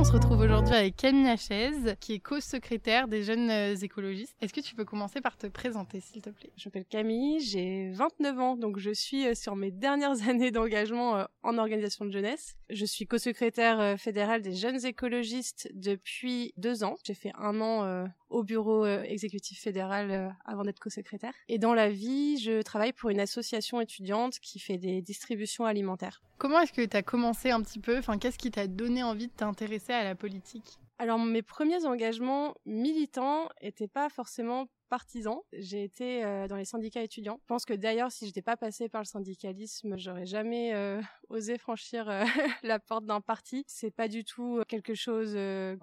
on se retrouve aujourd'hui avec Camille Lachaise, qui est co-secrétaire des jeunes euh, écologistes. Est-ce que tu peux commencer par te présenter, s'il te plaît? Je m'appelle Camille, j'ai 29 ans, donc je suis euh, sur mes dernières années d'engagement euh, en organisation de jeunesse. Je suis co-secrétaire fédérale des jeunes écologistes depuis deux ans. J'ai fait un an au bureau exécutif fédéral avant d'être co-secrétaire. Et dans la vie, je travaille pour une association étudiante qui fait des distributions alimentaires. Comment est-ce que tu as commencé un petit peu? Enfin, qu'est-ce qui t'a donné envie de t'intéresser à la politique? Alors mes premiers engagements militants étaient pas forcément partisan. J'ai été euh, dans les syndicats étudiants. Je pense que d'ailleurs, si je n'étais pas passée par le syndicalisme, j'aurais jamais euh, osé franchir euh, la porte d'un parti. C'est pas du tout quelque chose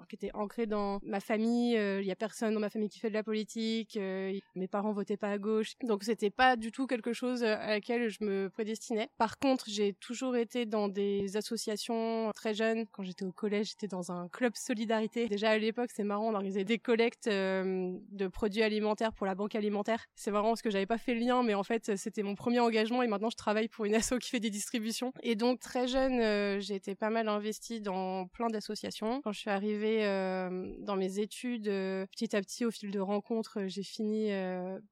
qui était ancré dans ma famille. Il y a personne dans ma famille qui fait de la politique. mes parents votaient pas à gauche, donc c'était pas du tout quelque chose à laquelle je me prédestinais. Par contre, j'ai toujours été dans des associations très jeunes. Quand j'étais au collège, j'étais dans un club solidarité. Déjà à l'époque, c'est marrant, on organisait des collectes de produits alimentaires pour la banque alimentaire. C'est vraiment parce que j'avais pas fait le lien, mais en fait c'était mon premier engagement et maintenant je travaille pour une asso qui fait des distributions. Et donc très jeune, euh, j'ai été pas mal investie dans plein d'associations. Quand je suis arrivée euh, dans mes études, euh, petit à petit au fil de rencontres, j'ai fini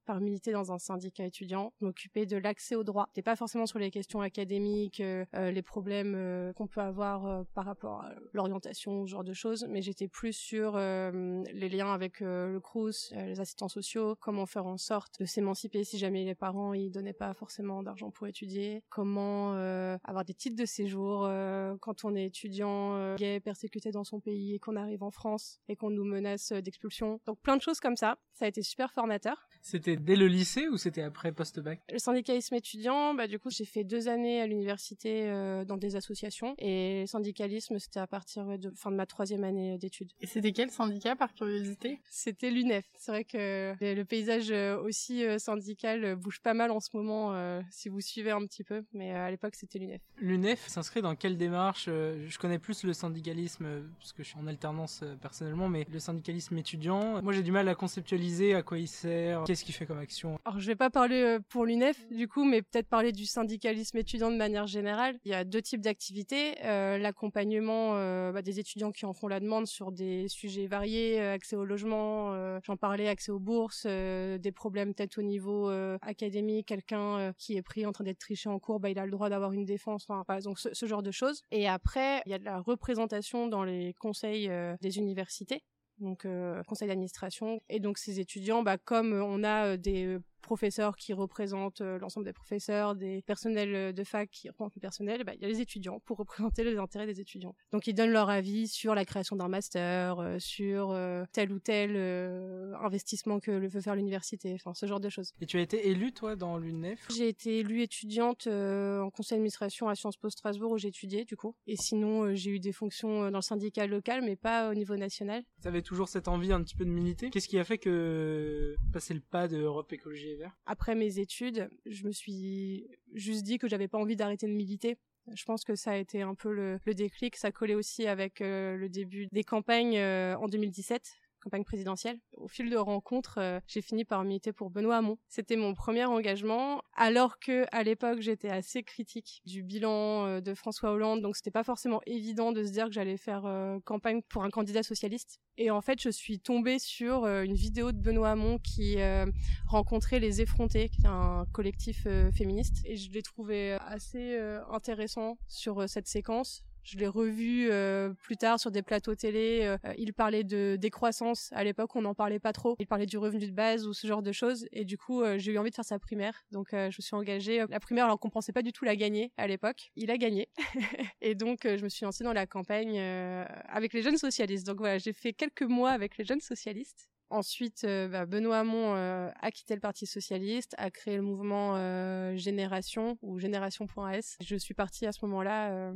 par militer dans un syndicat étudiant, m'occuper de l'accès au droit. C'était pas forcément sur les questions académiques, les problèmes qu'on peut avoir par rapport à l'orientation, ce genre de choses, mais j'étais plus sur les liens avec le CRUS, les assistants sociaux comment faire en sorte de s'émanciper si jamais les parents ils donnaient pas forcément d'argent pour étudier, comment euh, avoir des titres de séjour euh, quand on est étudiant euh, gay persécuté dans son pays et qu'on arrive en France et qu'on nous menace d'expulsion. Donc plein de choses comme ça. Ça a été super formateur. C'était dès le lycée ou c'était après post-bac? Le syndicalisme étudiant, bah du coup j'ai fait deux années à l'université dans des associations et le syndicalisme c'était à partir de fin de ma troisième année d'études. Et c'était quel syndicat par curiosité? C'était l'UNEF. C'est vrai que le paysage euh, aussi euh, syndical euh, bouge pas mal en ce moment, si vous suivez un petit peu, mais à l'époque c'était l'UNEF. L'UNEF s'inscrit dans quelle démarche Je connais plus le syndicalisme, parce que je suis en alternance personnellement, mais le syndicalisme étudiant, moi j'ai du mal à conceptualiser à quoi il sert, qu'est-ce qu'il fait comme action. Alors je vais pas parler pour l'UNEF du coup, mais peut-être parler du syndicalisme étudiant de manière générale. Il y a deux types d'activités, l'accompagnement bah, des étudiants qui en font la demande sur des sujets variés, accès au logement, j'en parlais, accès aux bourses, euh, des problèmes peut-être au niveau euh, académique, quelqu'un euh, qui est pris en train d'être triché en cours, bah, il a le droit d'avoir une défense, donc ce, genre de choses. Et après, il y a de la représentation dans les conseils des universités donc conseil d'administration et donc ces étudiants bah comme on a des professeurs qui représentent euh, l'ensemble des professeurs, des personnels euh, de fac qui représentent le personnel, bah, il y a les étudiants pour représenter les intérêts des étudiants. Donc ils donnent leur avis sur la création d'un master, euh, sur tel ou tel investissement que veut faire l'université, enfin ce genre de choses. Et tu as été élue toi dans l'UNEF? J'ai été élue étudiante en conseil d'administration à Sciences Po Strasbourg où j'ai étudié du coup. Et sinon j'ai eu des fonctions dans le syndicat local mais pas au niveau national. Tu avais toujours cette envie un petit peu de militer? Qu'est-ce qui a fait que passer le pas de Europe Écologie après mes études, je me suis juste dit que j'avais pas envie d'arrêter de militer. Je pense que ça a été un peu le, déclic. Ça collait aussi avec euh, le début des campagnes euh, en 2017 campagne présidentielle. Au fil de rencontres, euh, j'ai fini par militer pour Benoît Hamon. C'était mon premier engagement, alors que à l'époque j'étais assez critique du bilan euh, de François Hollande, donc c'était pas forcément évident de se dire que j'allais faire euh, campagne pour un candidat socialiste. Et en fait, je suis tombée sur une vidéo de Benoît Hamon qui rencontrait les effrontés, qui est un collectif féministe, et je l'ai trouvé assez intéressant sur cette séquence je l'ai revu euh, plus tard sur des plateaux télé. Euh, il parlait de décroissance. À l'époque, on n'en parlait pas trop. Il parlait du revenu de base ou ce genre de choses. Et du coup, euh, j'ai eu envie de faire sa primaire. Donc, je me suis engagée. La primaire, alors qu'on pensait pas du tout la gagner à l'époque. Il a gagné. et donc, je me suis lancée dans la campagne avec les jeunes socialistes. Donc voilà, j'ai fait quelques mois avec les jeunes socialistes. Ensuite, bah, Benoît Hamon a quitté le Parti socialiste, a créé le mouvement Génération ou Génération.s. Je suis partie à ce moment-là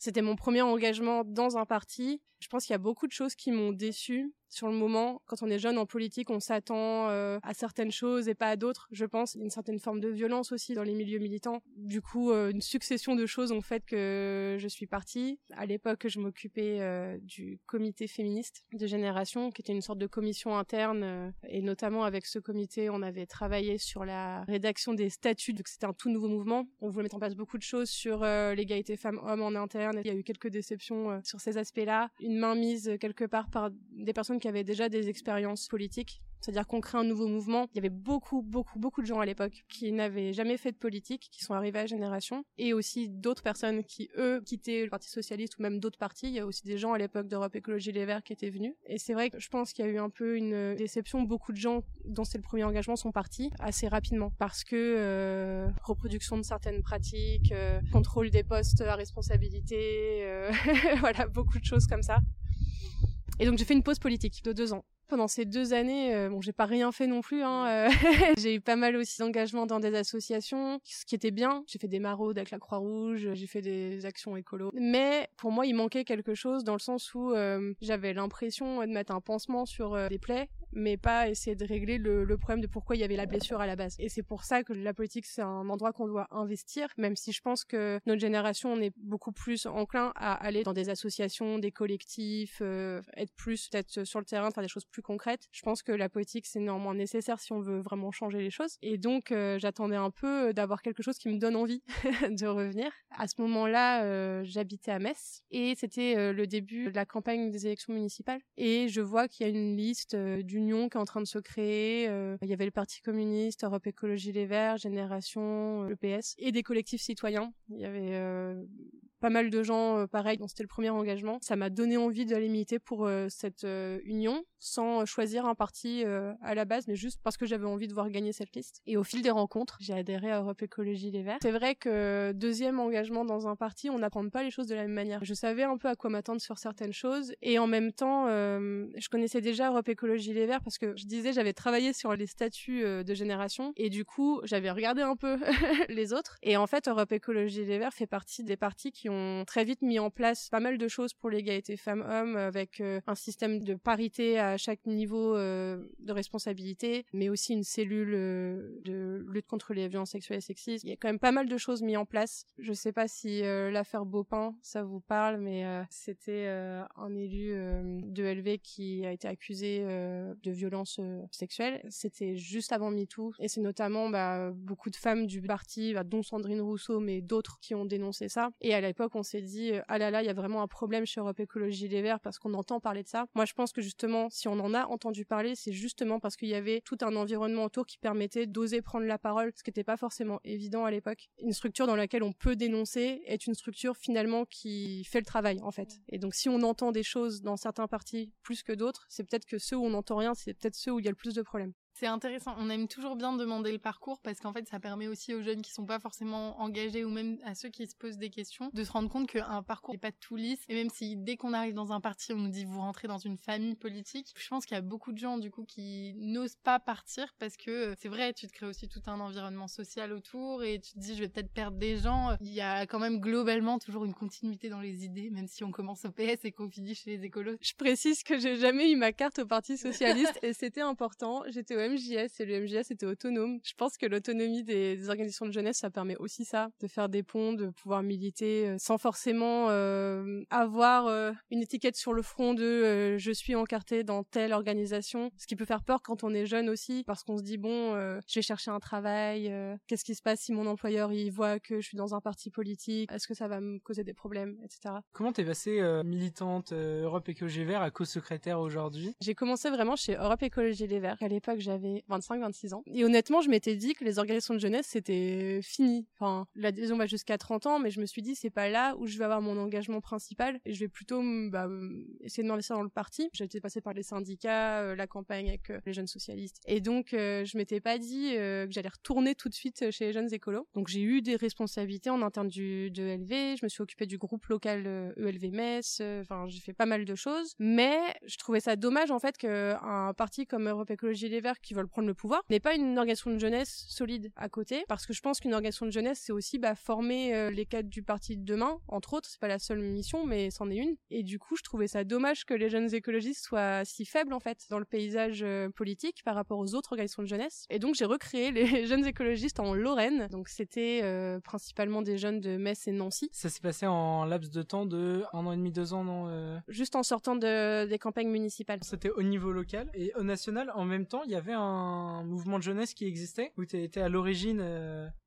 c'était mon premier engagement dans un parti. Je pense qu'il y a beaucoup de choses qui m'ont déçue Sur le moment, quand on est jeune en politique, on s'attend à certaines choses et pas à d'autres. Je pense une certaine forme de violence aussi dans les milieux militants. Du coup, une succession de choses ont fait que je suis partie. À l'époque, je m'occupais du comité féministe de génération, qui était une sorte de commission interne, et notamment avec ce comité, on avait travaillé sur la rédaction des statuts, donc c'était un tout nouveau mouvement. On voulait mettre en place beaucoup de choses sur euh, l'égalité femmes-hommes en interne. Il y a eu quelques déceptions euh, sur ces aspects-là. Une main mise quelque part par des personnes qui avaient déjà des expériences politiques c'est-à-dire qu'on crée un nouveau mouvement. Il y avait beaucoup, beaucoup, beaucoup de gens à l'époque qui n'avaient jamais fait de politique, qui sont arrivés à Génération, et aussi d'autres personnes qui, eux, quittaient le Parti Socialiste ou même d'autres partis. Il y a aussi des gens à l'époque d'Europe Écologie Les Verts qui étaient venus. Et c'est vrai que je pense qu'il y a eu un peu une déception. Beaucoup de gens dont c'est le premier engagement sont partis assez rapidement parce que euh, reproduction de certaines pratiques, euh, contrôle des postes à responsabilité, euh, voilà, beaucoup de choses comme ça. Et donc j'ai fait une pause politique de deux ans pendant ces deux années, euh, bon, j'ai pas rien fait non plus. Hein, euh, j'ai eu pas mal aussi d'engagement dans des associations, ce qui était bien. J'ai fait des maraudes avec la Croix-Rouge, j'ai fait des actions écolo. Mais pour moi, il manquait quelque chose dans le sens où euh, j'avais l'impression de mettre un pansement sur des plaies mais pas essayer de régler le, le, problème de pourquoi il y avait la blessure à la base. Et c'est pour ça que la politique, c'est un endroit qu'on doit investir, même si je pense que notre génération, on est beaucoup plus enclin à aller dans des associations, des collectifs, euh, être plus peut-être sur le terrain, faire des choses plus concrètes. Je pense que la politique, c'est néanmoins nécessaire si on veut vraiment changer les choses. Et donc, euh, j'attendais un peu d'avoir quelque chose qui me donne envie de revenir. À ce moment-là, euh, j'habitais à Metz et c'était le début de la campagne des élections municipales. Et je vois qu'il y a une liste du qui est en train de se créer. Euh, il y avait le Parti communiste, Europe Écologie Les Verts, Génération, le euh, PS, et des collectifs citoyens. Il y avait euh, pas mal de gens euh, pareil dont c'était le premier engagement. Ça m'a donné envie d'aller militer pour euh, cette euh, union sans choisir un parti à la base, mais juste parce que j'avais envie de voir gagner cette liste. Et au fil des rencontres, j'ai adhéré à Europe Écologie Les Verts. C'est vrai que deuxième engagement dans un parti, on n'apprend pas les choses de la même manière. Je savais un peu à quoi m'attendre sur certaines choses et en même temps, je connaissais déjà Europe Écologie Les Verts parce que je disais j'avais travaillé sur les statuts de génération et du coup j'avais regardé un peu les autres. Et en fait, Europe Écologie Les Verts fait partie des partis qui ont très vite mis en place pas mal de choses pour l'égalité femmes-hommes avec euh, un système de parité à chaque niveau euh, de responsabilité, mais aussi une cellule euh, de lutte contre les violences sexuelles et sexistes. Il y a quand même pas mal de choses mis en place. Je sais pas si l'affaire Beaupin, ça vous parle, mais c'était un élu de LV qui a été accusé de violences sexuelles. C'était juste avant MeToo et c'est notamment bah, beaucoup de femmes du parti, bah, dont Sandrine Rousseau, mais d'autres qui ont dénoncé ça. Et à l'époque, on s'est dit euh, ah là là, il y a vraiment un problème chez Europe Écologie Les Verts parce qu'on entend parler de ça. Moi, je pense que justement, si on en a entendu parler, c'est justement parce qu'il y avait tout un environnement autour qui permettait d'oser prendre la parole, ce qui n'était pas forcément évident à l'époque. Une structure dans laquelle on peut dénoncer est une structure finalement qui fait le travail en fait. Et donc, si on entend des choses dans certains partis plus que d'autres, c'est peut-être que ceux où on n'entend rien, c'est peut-être ceux où il y a le plus de problèmes. C'est intéressant. On aime toujours bien demander le parcours parce qu'en fait, ça permet aussi aux jeunes qui sont pas forcément engagés ou même à ceux qui se posent des questions de se rendre compte qu'un parcours n'est pas tout lisse. Et même si dès qu'on arrive dans un parti, on nous dit vous rentrez dans une famille politique, je pense qu'il y a beaucoup de gens du coup qui n'osent pas partir parce que c'est vrai, tu te crées aussi tout un environnement social autour et tu te dis je vais peut-être perdre des gens. Il y a quand même globalement toujours une continuité dans les idées, même si on commence au PS et qu'on finit chez les écolos. Je précise que j'ai jamais eu ma carte au Parti socialiste et c'était important. J'étais au MJS et le MJS était autonome. Je pense que l'autonomie des, organisations de jeunesse, ça permet aussi ça, de faire des ponts, de pouvoir militer euh, sans forcément euh, avoir euh, une étiquette sur le front de je suis encarté dans telle organisation, ce qui peut faire peur quand on est jeune aussi, parce qu'on se dit bon, je vais chercher un travail, qu'est-ce qui se passe si mon employeur il voit que je suis dans un parti politique, est-ce que ça va me causer des problèmes, etc. Comment t'es passée militante Europe Écologie Vert à co-secrétaire aujourd'hui? J'ai commencé vraiment chez Europe Écologie Les Verts. À l'époque, j'avais 25-26 ans. Et honnêtement, je m'étais dit que les organisations de jeunesse, c'était fini. Enfin, l'adhésion va jusqu'à 30 ans, mais je me suis dit, c'est pas là où je vais avoir mon engagement principal. Et je vais plutôt bah, essayer de m'investir dans le parti. J'étais passée par les syndicats, euh, la campagne avec euh, les jeunes socialistes. Et donc, euh, je m'étais pas dit que j'allais retourner tout de suite chez les jeunes écolos. Donc, j'ai eu des responsabilités en interne du, de LV. Je me suis occupée du groupe local ELV e Metz. Enfin, j'ai fait pas mal de choses. Mais je trouvais ça dommage, en fait, qu'un parti comme Europe Écologie Les Verts, qui veulent prendre le pouvoir, n'est pas une organisation de jeunesse solide à côté, parce que je pense qu'une organisation de jeunesse, c'est aussi bah, former euh, les cadres du parti de demain, entre autres, c'est pas la seule mission, mais c'en est une. Et du coup, je trouvais ça dommage que les jeunes écologistes soient si faibles, en fait, dans le paysage euh, politique par rapport aux autres organisations de jeunesse. Et donc, j'ai recréé les jeunes écologistes en Lorraine. Donc, c'était euh, principalement des jeunes de Metz et Nancy. Ça s'est passé en laps de temps de un an et demi, deux ans, non Juste en sortant de, des campagnes municipales. C'était au niveau local et au national. En même temps, il y avait un mouvement de jeunesse qui existait où tu étais à l'origine.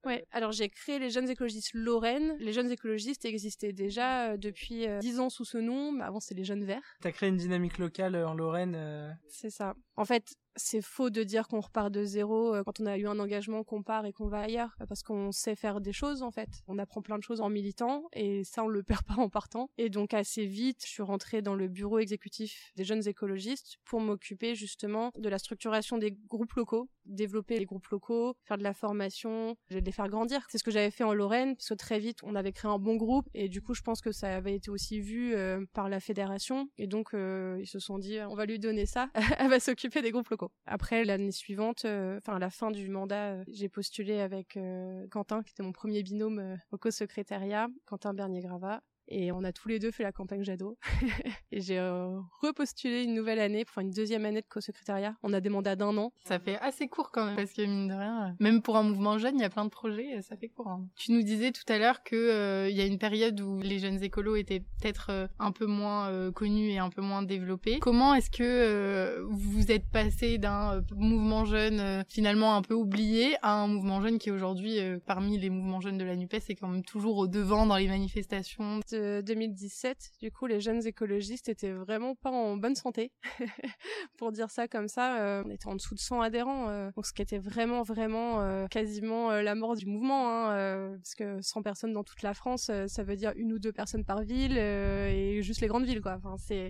Ouais. Alors, j'ai créé les jeunes écologistes Lorraine. Les jeunes écologistes existaient déjà depuis dix ans sous ce nom. Mais avant, c'est les jeunes verts. T'as créé une dynamique locale en Lorraine. C'est ça. En fait, c'est faux de dire qu'on repart de zéro quand on a eu un engagement qu'on part et qu'on va ailleurs parce qu'on sait faire des choses en fait. On apprend plein de choses en militant et ça on le perd pas en partant. Et donc assez vite, je suis rentrée dans le bureau exécutif des jeunes écologistes pour m'occuper justement de la structuration des groupes locaux, développer les groupes locaux, faire de la formation, les faire grandir. C'est ce que j'avais fait en Lorraine parce que très vite on avait créé un bon groupe et du coup je pense que ça avait été aussi vu par la fédération et donc ils se sont dit on va lui donner ça, elle va s'occuper des groupes locaux. Après, l'année suivante, euh, enfin à la fin du mandat, euh, j'ai postulé avec euh, Quentin, qui était mon premier binôme au co-secrétariat, Quentin Bernier-Gravat. Et on a tous les deux fait la campagne Jadot. et j'ai euh, repostulé une nouvelle année pour une deuxième année de co-secrétariat. On a des mandats d'un an. Ça fait assez court quand même, parce que mine de rien, euh, même pour un mouvement jeune, il y a plein de projets, ça fait court. Hein. Tu nous disais tout à l'heure que euh, y a une période où les jeunes écolos étaient peut-être un peu moins connus et un peu moins développés. Comment est-ce que vous êtes passé d'un mouvement jeune finalement un peu oublié à un mouvement jeune qui aujourd'hui, parmi les mouvements jeunes de la NUPES, est quand même toujours au devant dans les manifestations? 2017, du coup, les jeunes écologistes étaient vraiment pas en bonne santé, pour dire ça comme ça. Euh, on était en dessous de 100 adhérents, euh, donc ce qui était vraiment, vraiment euh, quasiment la mort du mouvement, hein, parce que 100 personnes dans toute la France, ça veut dire une ou deux personnes par ville et juste les grandes villes, quoi.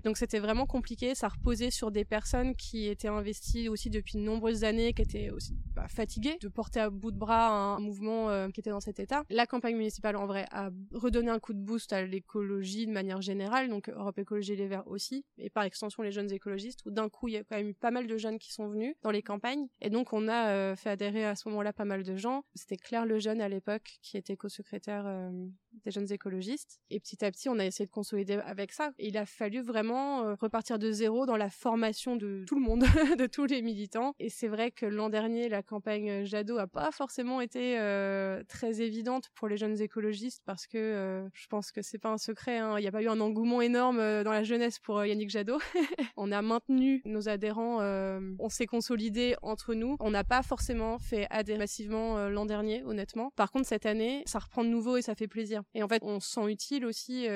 Donc c'était vraiment compliqué. Ça reposait sur des personnes qui étaient investies aussi depuis de nombreuses années, qui étaient aussi bah, fatiguées de porter à bout de bras un, mouvement qui était dans cet état. La campagne municipale, en vrai, a redonné un coup de boost à l'écologie de manière générale, donc Europe Écologie Les Verts aussi, et par extension les jeunes écologistes, où d'un coup il y a quand même eu pas mal de jeunes qui sont venus dans les campagnes, et donc on a euh, fait adhérer à ce moment-là pas mal de gens. C'était Claire Lejeune à l'époque qui était co-secrétaire euh, des jeunes écologistes, et petit à petit on a essayé de consolider avec ça. Il a fallu vraiment euh, repartir de zéro dans la formation de tout le monde, de tous les militants. Et c'est vrai que l'an dernier la campagne Jadot a pas forcément été très évidente pour les jeunes écologistes parce que je pense que c'est pas un secret, hein. il n'y a pas eu un engouement énorme euh, dans la jeunesse pour euh, Yannick Jadot. on a maintenu nos adhérents, euh, on s'est consolidé entre nous. On n'a pas forcément fait adhérer massivement l'an dernier, honnêtement. Par contre, cette année, ça reprend de nouveau et ça fait plaisir. Et en fait, on se sent utile aussi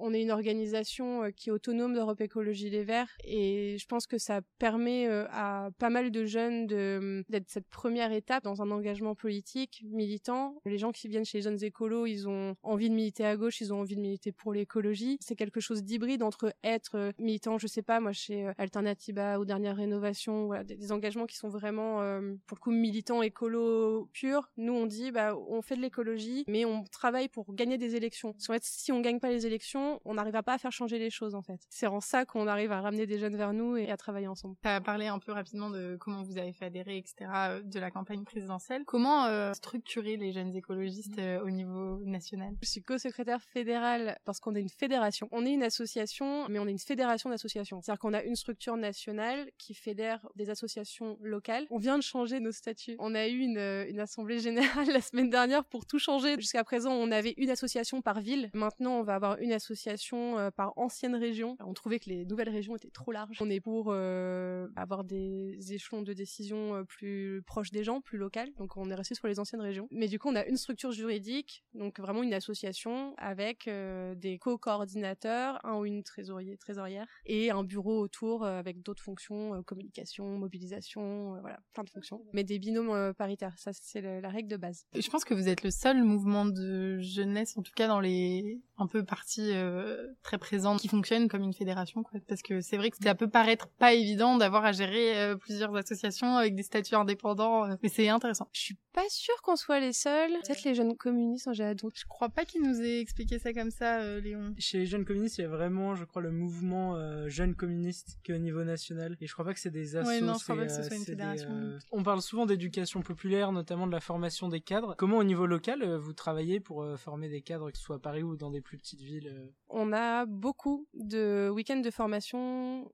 on est une organisation euh, qui est autonome d'Europe Écologie Les Verts et je pense que ça permet euh, à pas mal de jeunes d'être cette première étape dans un engagement politique militant. Les gens qui viennent chez les jeunes écolos, ils ont envie de militer à gauche, ils ont envie de militer pour l'écologie. C'est quelque chose d'hybride entre être euh, militant, je sais pas, moi chez Alternativa ou Dernière Rénovation, voilà, des, engagements qui sont vraiment pour le coup militants écolo purs. Nous on dit bah on fait de l'écologie, mais on travaille pour gagner des élections. Si on gagne pas les élections, on n'arrivera pas à faire changer les choses en fait. C'est en ça qu'on arrive à ramener des jeunes vers nous et à travailler ensemble. Tu as parlé un peu rapidement de comment vous avez fait adhérer, etc., euh, de la campagne présidentielle. Comment euh, structurer les jeunes écologistes euh, au niveau national? Je suis co-secrétaire fédérale parce qu'on est une fédération. On est une association, mais on est une fédération d'associations. C'est-à-dire qu'on a une structure nationale qui fédère des associations locales. On vient de changer nos statuts. On a eu une, une assemblée générale la semaine dernière pour tout changer. Jusqu'à présent, on avait une association par ville. Maintenant, on va avoir une association euh, par ancienne région. On trouvait que les nouvelles régions étaient trop larges. On est pour euh, avoir des échelons de décision euh, plus proches des gens, plus locales. Donc on est resté sur les anciennes régions. Mais du coup, on a une structure juridique, donc vraiment une association avec des co-coordinateurs, un ou une trésorier, trésorière, et un bureau autour avec d'autres fonctions, communication, mobilisation, voilà, plein de fonctions. Mais des binômes paritaires, ça c'est la règle de base. Je pense que vous êtes le seul mouvement de jeunesse, en tout cas dans les un peu parties très présente qui fonctionne comme une fédération, quoi. Parce que c'est vrai que ça peut paraître pas évident d'avoir à gérer plusieurs associations avec des statuts indépendants, mais c'est intéressant. Je suis pas sûre qu'on soit les seuls. Peut-être les jeunes communistes en général. Je crois pas qu'il nous ait expliqué ça comme ça, Léon. Chez les jeunes communistes, il y a vraiment, je crois, le mouvement jeunes communistes qu'au niveau national. Et je crois pas que c'est des assos. non, je crois pas que ce soit une fédération. On parle souvent d'éducation populaire, notamment de la formation des cadres. Comment au niveau local vous travaillez pour former des cadres, que ce soit à Paris ou dans des plus petites villes On a beaucoup de week-ends de formation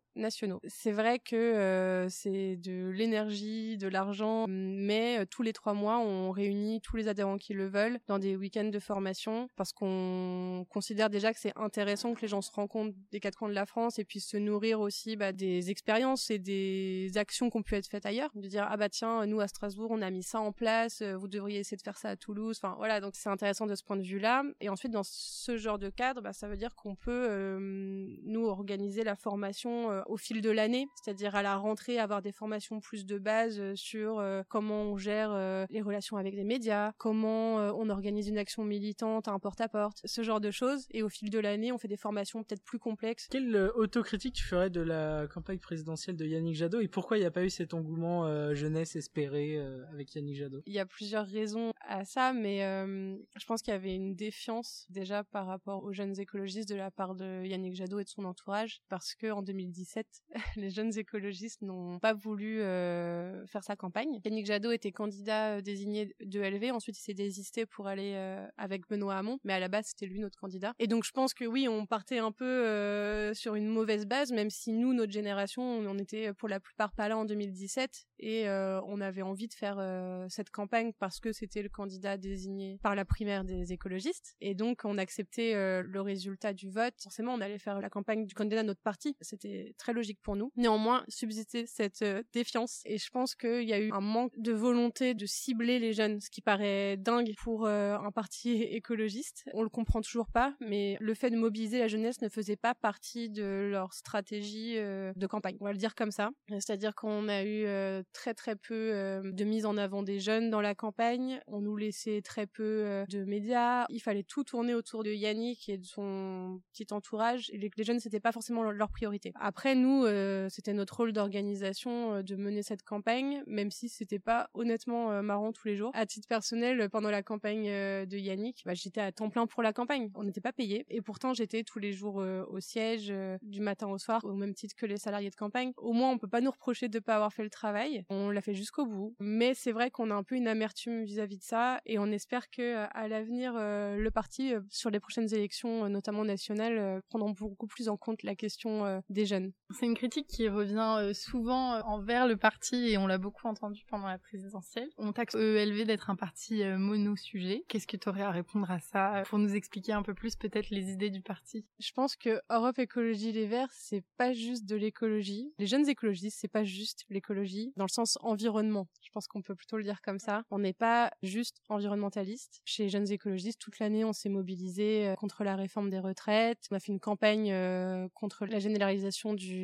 C'est vrai que euh, c'est de l'énergie, de l'argent, mais euh, tous les trois mois, on réunit tous les adhérents qui le veulent dans des week-ends de formation parce qu'on considère déjà que c'est intéressant que les gens se rencontrent des quatre coins de la France et puissent se nourrir aussi bah, des expériences et des actions qui ont pu être faites ailleurs. De dire ah bah tiens, nous à Strasbourg, on a mis ça en place, euh, vous devriez essayer de faire ça à Toulouse. Enfin voilà, donc c'est intéressant de ce point de vue-là. Et ensuite, dans ce genre de cadre, bah, ça veut dire qu'on peut nous organiser la formation au fil de l'année, c'est-à-dire à la rentrée avoir des formations plus de base euh, sur euh, comment on gère euh, les relations avec les médias, comment on organise une action militante, un porte-à-porte, ce genre de choses. Et au fil de l'année, on fait des formations peut-être plus complexes. Quelle autocritique tu ferais de la campagne présidentielle de Yannick Jadot et pourquoi il n'y a pas eu cet engouement jeunesse espéré avec Yannick Jadot? Il y a plusieurs raisons à ça, mais je pense qu'il y avait une défiance déjà par rapport aux jeunes écologistes de la part de Yannick Jadot et de son entourage, parce que en 2017, les jeunes écologistes n'ont pas voulu euh, faire sa campagne. Yannick Jadot était candidat euh, désigné de LV, ensuite il s'est désisté pour aller euh, avec Benoît Hamon, mais à la base c'était lui notre candidat. Et donc je pense que oui, on partait un peu sur une mauvaise base, même si nous, notre génération, on était pour la plupart pas là en 2017 et on avait envie de faire cette campagne parce que c'était le candidat désigné par la primaire des écologistes. Et donc on acceptait le résultat du vote. Forcément, on allait faire la campagne du candidat de notre parti. C'était logique pour nous. Néanmoins, subsister cette euh, défiance. Et je pense qu'il y a eu un manque de volonté de cibler les jeunes, ce qui paraît dingue pour euh, un parti écologiste. On le comprend toujours pas, mais le fait de mobiliser la jeunesse ne faisait pas partie de leur stratégie euh, de campagne. On va le dire comme ça. C'est-à-dire qu'on a eu très très peu de mise en avant des jeunes dans la campagne. On nous laissait très peu de médias. Il fallait tout tourner autour de Yannick et de son petit entourage. Et les jeunes, c'était pas forcément leur priorité. Après, nous, euh, c'était notre rôle d'organisation euh, de mener cette campagne, même si c'était pas honnêtement euh, marrant tous les jours. À titre personnel, pendant la campagne de Yannick, bah, j'étais à temps plein pour la campagne. On n'était pas payé, et pourtant j'étais tous les jours au siège, du matin au soir, au même titre que les salariés de campagne. Au moins, on peut pas nous reprocher de pas avoir fait le travail. On l'a fait jusqu'au bout. Mais c'est vrai qu'on a un peu une amertume vis-à-vis de ça, et on espère que à l'avenir, le parti sur les prochaines élections, notamment nationales, prendront beaucoup plus en compte la question des jeunes. C'est une critique qui revient euh, souvent euh, envers le parti et on l'a beaucoup entendu pendant la présidentielle. On taxe EELV d'être un parti euh, mono-sujet. Qu'est-ce que tu aurais à répondre à ça pour nous expliquer un peu plus peut-être les idées du parti? Je pense que Europe Écologie Les Verts, c'est pas juste de l'écologie. Les jeunes écologistes, c'est pas juste l'écologie dans le sens environnement. Je pense qu'on peut plutôt le dire comme ça. On n'est pas juste environnementaliste. Chez les jeunes écologistes, toute l'année, on s'est mobilisé contre la réforme des retraites. On a fait une campagne contre la généralisation du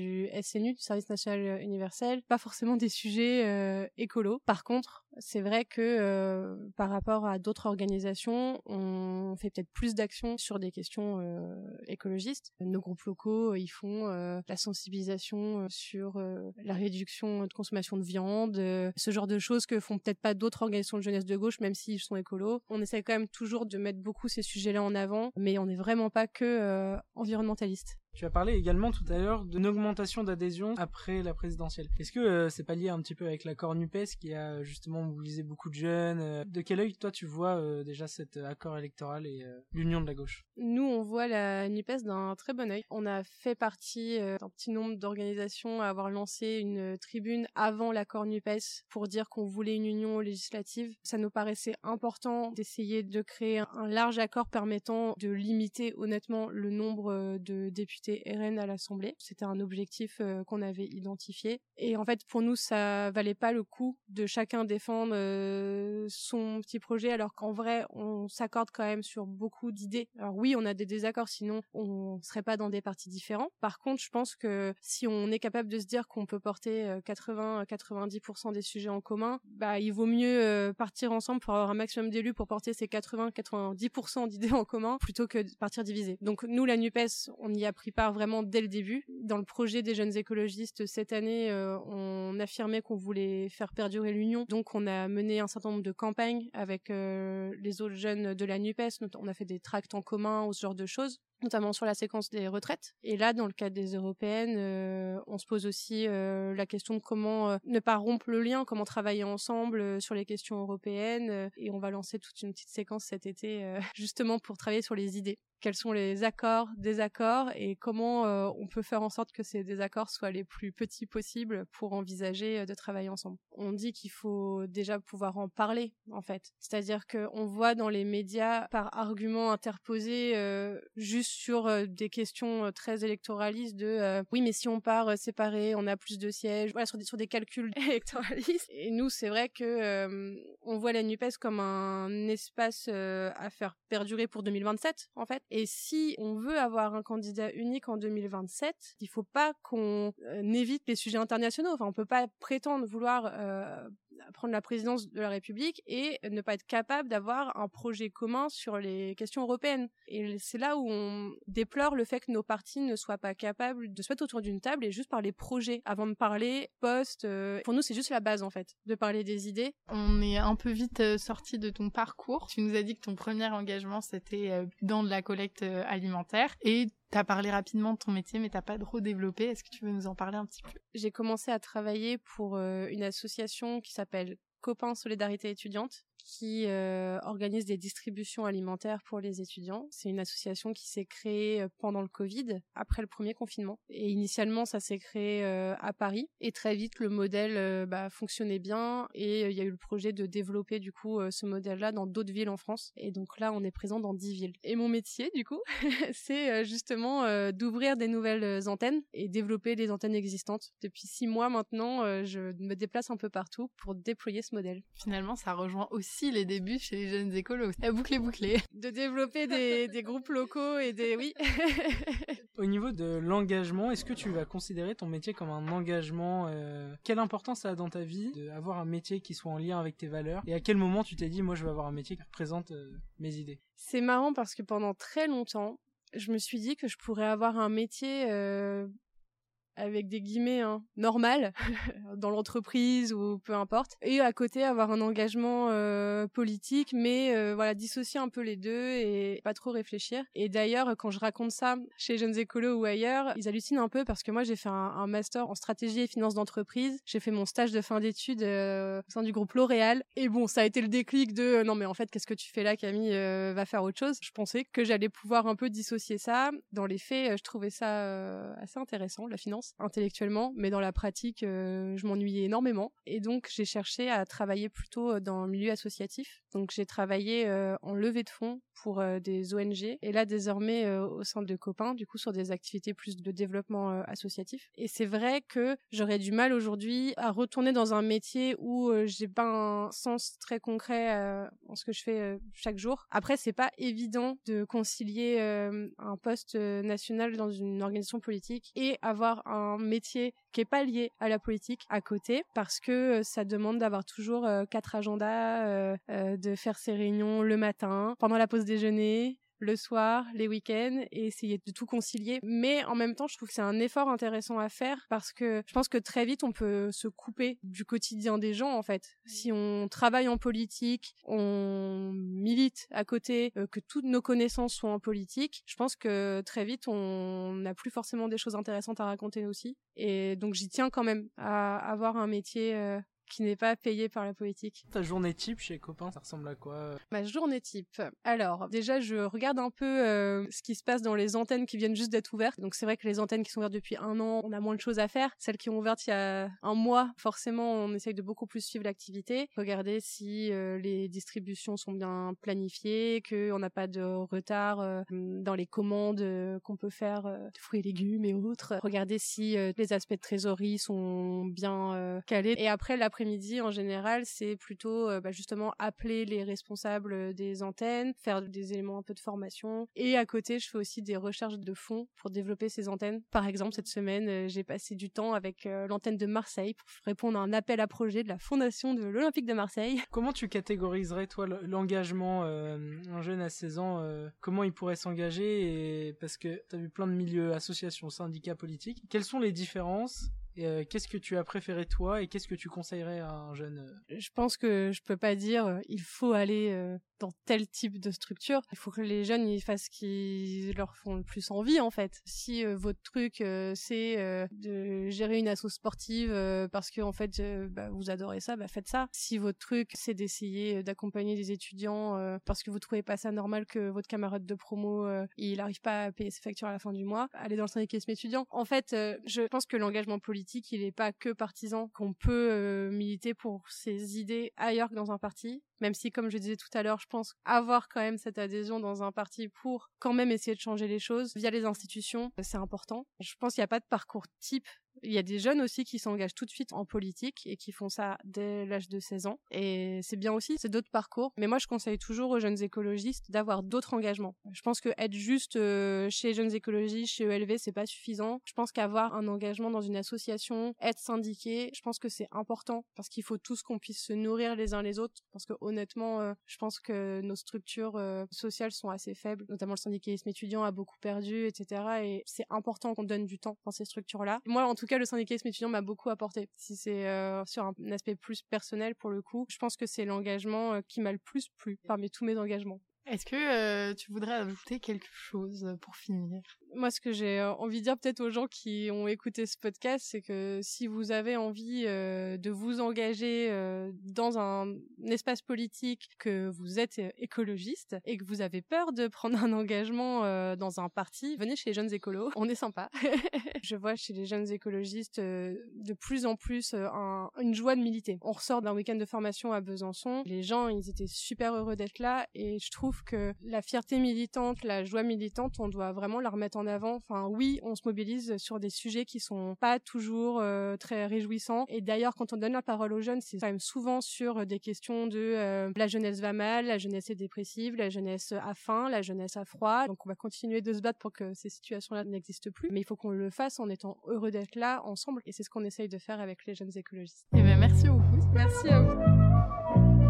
SNU, du service national euh, universel, pas forcément des sujets euh, écolos. Par contre, c'est vrai que euh, par rapport à d'autres organisations, on fait peut-être plus d'actions sur des questions euh, écologistes. Nos groupes locaux, ils font la sensibilisation sur la réduction de consommation de viande, ce genre de choses que font peut-être pas d'autres organisations de jeunesse de gauche, même s'ils sont écolos. On essaie quand même toujours de mettre beaucoup ces sujets-là en avant, mais on n'est vraiment pas que environnementaliste. Tu as parlé également tout à l'heure d'une augmentation d'adhésion après la présidentielle. Est-ce que euh, c'est pas lié un petit peu avec l'accord NUPES qui a justement mobilisé beaucoup de jeunes euh, De quel œil toi tu vois euh, déjà cet accord électoral et l'union de la gauche? Nous on voit la NUPES d'un très bon œil. On a fait partie d'un petit nombre d'organisations à avoir lancé une tribune avant l'accord NUPES pour dire qu'on voulait une union législative. Ça nous paraissait important d'essayer de créer un large accord permettant de limiter honnêtement le nombre de députés RN à l'Assemblée. C'était un objectif euh, qu'on avait identifié. Et en fait, pour nous, ça valait pas le coup de chacun défendre euh, son petit projet, alors qu'en vrai, on s'accorde quand même sur beaucoup d'idées. Alors oui, on a des désaccords, sinon on serait pas dans des partis différents. Par contre, je pense que si on est capable de se dire qu'on peut porter 80-90% des sujets en commun, bah il vaut mieux partir ensemble pour avoir un maximum d'élus pour porter ces 80-90% d'idées en commun plutôt que de partir divisé. Donc nous, la NUPES, on y a pris part vraiment dès le début. Dans le projet des jeunes écologistes cette année, euh, on affirmait qu'on voulait faire perdurer l'union. Donc on a mené un certain nombre de campagnes avec euh, les autres jeunes de la NUPES. On a fait des tracts en commun ou ce genre de choses notamment sur la séquence des retraites. Et là, dans le cadre des européennes, euh, on se pose aussi euh, la question de comment euh, ne pas rompre le lien, comment travailler ensemble sur les questions européennes. et on va lancer toute une petite séquence cet été, justement pour travailler sur les idées quels sont les accords, désaccords et comment euh, on peut faire en sorte que ces désaccords soient les plus petits possibles pour envisager euh, de travailler ensemble. On dit qu'il faut déjà pouvoir en parler en fait, c'est-à-dire qu'on voit dans les médias par arguments interposés euh, juste sur des questions très électoralistes de oui mais si on part séparé on a plus de sièges, voilà sur des, sur des calculs électoralistes. Et nous c'est vrai que on voit la Nupes comme un espace à faire perdurer pour 2027 en fait et si on veut avoir un candidat unique en 2027, il faut pas qu'on euh, évite les sujets internationaux. Enfin, on peut pas prétendre vouloir euh, prendre la présidence de la République et ne pas être capable d'avoir un projet commun sur les questions européennes. Et c'est là où on déplore le fait que nos partis ne soient pas capables de se mettre autour d'une table et juste parler projet avant de parler poste. Euh, pour nous, c'est juste la base en fait, de parler des idées. On est un peu vite euh, sorti de ton parcours. Tu nous as dit que ton premier engagement c'était euh, dans de la collecte alimentaire et T'as parlé rapidement de ton métier, mais t'as pas trop développé. Est-ce que tu veux nous en parler un petit peu? J'ai commencé à travailler pour une association qui s'appelle Copains Solidarité étudiante, qui euh, organise des distributions alimentaires pour les étudiants. C'est une association qui s'est créée euh, pendant le Covid, après le premier confinement. Et initialement, ça s'est créé euh, à Paris. Et très vite, le modèle bah, fonctionnait bien. Et il y a eu le projet de développer du coup ce modèle-là dans d'autres villes en France. Et donc là, on est présent dans dix villes. Et mon métier, du coup, c'est justement d'ouvrir des nouvelles antennes et développer des antennes existantes. Depuis six mois maintenant, je me déplace un peu partout pour déployer ce modèle. Finalement, ça rejoint aussi les débuts chez les jeunes écolos. Boucler, boucler. De développer des, des groupes locaux et des... Oui. Au niveau de l'engagement, est-ce que tu vas considérer ton métier comme un engagement euh, Quelle importance ça a dans ta vie d'avoir un métier qui soit en lien avec tes valeurs? Et à quel moment tu t'es dit, moi je veux avoir un métier qui représente euh, mes idées? C'est marrant parce que pendant très longtemps, je me suis dit que je pourrais avoir un métier euh, avec des guillemets hein, normal dans l'entreprise ou peu importe et à côté avoir un engagement euh, politique mais euh, voilà dissocier un peu les deux et pas trop réfléchir. Et d'ailleurs quand je raconte ça chez jeunes écolos ou ailleurs ils hallucinent un peu parce que moi j'ai fait un, master en stratégie et finance d'entreprise. J'ai fait mon stage de fin d'études euh, au sein du groupe L'Oréal. Et bon ça a été le déclic de non mais en fait qu'est-ce que tu fais là Camille va faire autre chose. Je pensais que j'allais pouvoir un peu dissocier ça. Dans les faits je trouvais ça assez intéressant la finance intellectuellement, mais dans la pratique, euh, je m'ennuyais énormément. Et donc, j'ai cherché à travailler plutôt euh, dans le milieu associatif. Donc, j'ai travaillé euh, en levée de fonds pour des ONG. Et là, désormais, au sein de copains, du coup, sur des activités plus de développement associatif. Et c'est vrai que j'aurais du mal aujourd'hui à retourner dans un métier où j'ai pas un sens très concret en ce que je fais chaque jour. Après, c'est pas évident de concilier un poste national dans une organisation politique et avoir un un métier qui est pas lié à la politique à côté parce que euh, ça demande d'avoir toujours euh, quatre agendas, euh, de faire ses réunions le matin, pendant la pause déjeuner, le soir, les week-ends et essayer de tout concilier. Mais en même temps, je trouve que c'est un effort intéressant à faire parce que je pense que très vite on peut se couper du quotidien des gens en fait. Si on travaille en politique, on milite à côté, euh, que toutes nos connaissances soient en politique, je pense que très vite on n'a plus forcément des choses intéressantes à raconter aussi. Et donc j'y tiens quand même à avoir un métier euh, qui n'est pas payé par la politique. Ta journée type chez Copain, ça ressemble à quoi Ma journée type. Alors, déjà, je regarde un peu euh, ce qui se passe dans les antennes qui viennent juste d'être ouvertes. Donc, c'est vrai que les antennes qui sont ouvertes depuis un an, on a moins de choses à faire. Celles qui ont ouvert il y a un mois, forcément, on essaye de beaucoup plus suivre l'activité. Regarder si euh, les distributions sont bien planifiées, qu'on n'a pas de retard euh, dans les commandes qu'on peut faire de fruits et légumes et autres. Regarder si les aspects de trésorerie sont bien calés. Et après, l'après-midi, en général, c'est plutôt bah, justement appeler les responsables des antennes, faire des éléments un peu de formation. Et à côté, je fais aussi des recherches de fonds pour développer ces antennes. Par exemple, cette semaine, euh, j'ai passé du temps avec euh, l'antenne de Marseille pour répondre à un appel à projet de la fondation de l'Olympique de Marseille. Comment tu catégoriserais, toi, l'engagement euh, un jeune à 16 ans Comment il pourrait s'engager et... Parce que tu as vu plein de milieux, associations, syndicats politiques. Quelles sont les différences euh, qu'est-ce que tu as préféré toi et qu'est-ce que tu conseillerais à un jeune euh? Je pense que je peux pas dire euh, il faut aller dans tel type de structure. Il faut que les jeunes ils fassent ce qui leur font le plus envie en fait. Si votre truc c'est de gérer une asso sportive parce que en fait bah, vous adorez ça, bah faites ça. Si votre truc c'est d'essayer d'accompagner des étudiants parce que vous trouvez pas ça normal que votre camarade de promo il arrive pas à payer ses factures à la fin du mois, allez dans le syndicalisme étudiant. En fait, je pense que l'engagement politique il n'est pas que partisan, qu'on peut euh, militer pour ses idées ailleurs que dans un parti. Même si, comme je disais tout à l'heure, je pense avoir quand même cette adhésion dans un parti pour quand même essayer de changer les choses via les institutions, c'est important. Je pense qu'il n'y a pas de parcours type il y a des jeunes aussi qui s'engagent tout de suite en politique et qui font ça dès l'âge de 16 ans. Et c'est bien aussi, c'est d'autres parcours. Mais moi, je conseille toujours aux jeunes écologistes d'avoir d'autres engagements. Je pense que être juste euh, chez Jeunes écologistes, chez ELV, c'est pas suffisant. Je pense qu'avoir un engagement dans une association, être syndiqué, je pense que c'est important parce qu'il faut tous qu'on puisse se nourrir les uns les autres. Parce que honnêtement, euh, je pense que nos structures euh, sociales sont assez faibles, notamment le syndicalisme étudiant a beaucoup perdu, etc. Et c'est important qu'on donne du temps dans ces structures-là. Moi, cas, le syndicalisme étudiant m'a beaucoup apporté. Si c'est euh, sur un, aspect plus personnel pour le coup, je pense que c'est l'engagement euh, qui m'a le plus plu parmi tous mes engagements. Est-ce que euh, tu voudrais ajouter quelque chose pour finir? Moi, ce que j'ai euh, envie de dire peut-être aux gens qui ont écouté ce podcast, c'est que si vous avez envie euh, de vous engager dans un, espace politique, que vous êtes écologiste et que vous avez peur de prendre un engagement dans un parti, venez chez les jeunes écolos. On est sympa. Je vois chez les jeunes écologistes de plus en plus une joie de militer. On ressort d'un week-end de formation à Besançon. Les gens, ils étaient super heureux d'être là et je trouve que la fierté militante, la joie militante, on doit vraiment la remettre en avant. Enfin, oui, on se mobilise sur des sujets qui sont pas toujours euh, très réjouissants. Et d'ailleurs, quand on donne la parole aux jeunes, c'est quand même souvent sur des questions de euh, la jeunesse va mal, la jeunesse est dépressive, la jeunesse a faim, la jeunesse a froid. Donc, on va continuer de se battre pour que ces situations-là n'existent plus. Mais il faut qu'on le fasse en étant heureux d'être là ensemble. Et c'est ce qu'on essaye de faire avec les jeunes écologistes. Eh bien, merci beaucoup. Merci à vous.